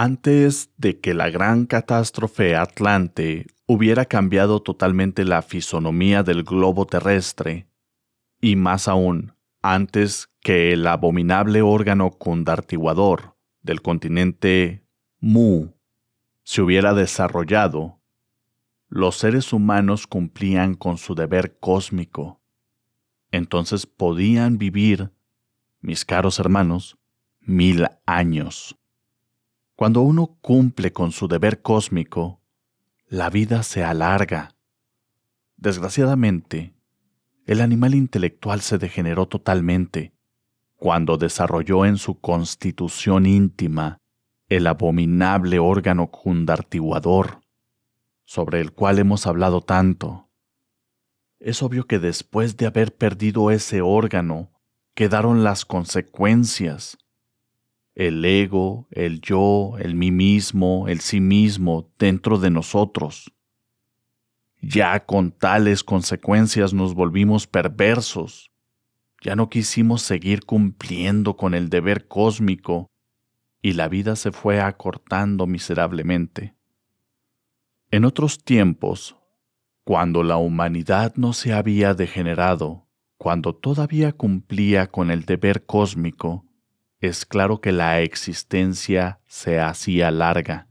Antes de que la gran catástrofe Atlante hubiera cambiado totalmente la fisonomía del globo terrestre, y más aún, antes que el abominable órgano condartiguador del continente Mu se hubiera desarrollado, los seres humanos cumplían con su deber cósmico. Entonces podían vivir, mis caros hermanos, mil años. Cuando uno cumple con su deber cósmico, la vida se alarga. Desgraciadamente, el animal intelectual se degeneró totalmente cuando desarrolló en su constitución íntima el abominable órgano cundartiguador, sobre el cual hemos hablado tanto. Es obvio que después de haber perdido ese órgano, quedaron las consecuencias. El ego, el yo, el mí mismo, el sí mismo dentro de nosotros. Ya con tales consecuencias nos volvimos perversos. Ya no quisimos seguir cumpliendo con el deber cósmico y la vida se fue acortando miserablemente. En otros tiempos, cuando la humanidad no se había degenerado, cuando todavía cumplía con el deber cósmico, es claro que la existencia se hacía larga.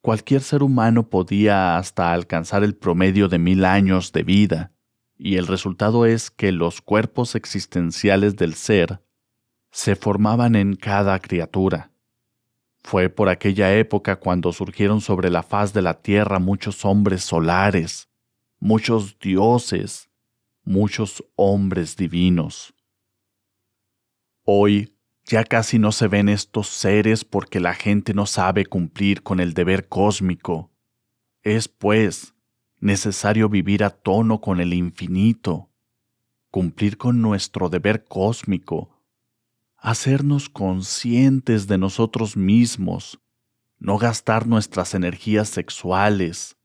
Cualquier ser humano podía hasta alcanzar el promedio de mil años de vida, y el resultado es que los cuerpos existenciales del ser se formaban en cada criatura. Fue por aquella época cuando surgieron sobre la faz de la tierra muchos hombres solares, muchos dioses, muchos hombres divinos. Hoy ya casi no se ven estos seres porque la gente no sabe cumplir con el deber cósmico. Es, pues, necesario vivir a tono con el infinito, cumplir con nuestro deber cósmico, hacernos conscientes de nosotros mismos, no gastar nuestras energías sexuales,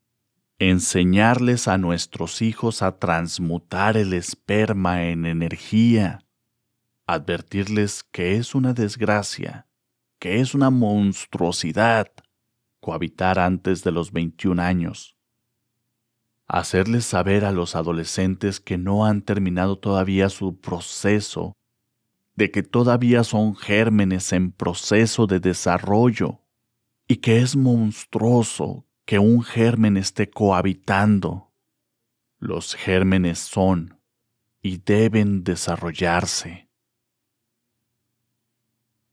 enseñarles a nuestros hijos a transmutar el esperma en energía, advertirles que es una desgracia, que es una monstruosidad cohabitar antes de los 21 años. Hacerles saber a los adolescentes que no han terminado todavía su proceso de que todavía son gérmenes en proceso de desarrollo y que es monstruoso que un germen esté cohabitando. Los gérmenes son y deben desarrollarse.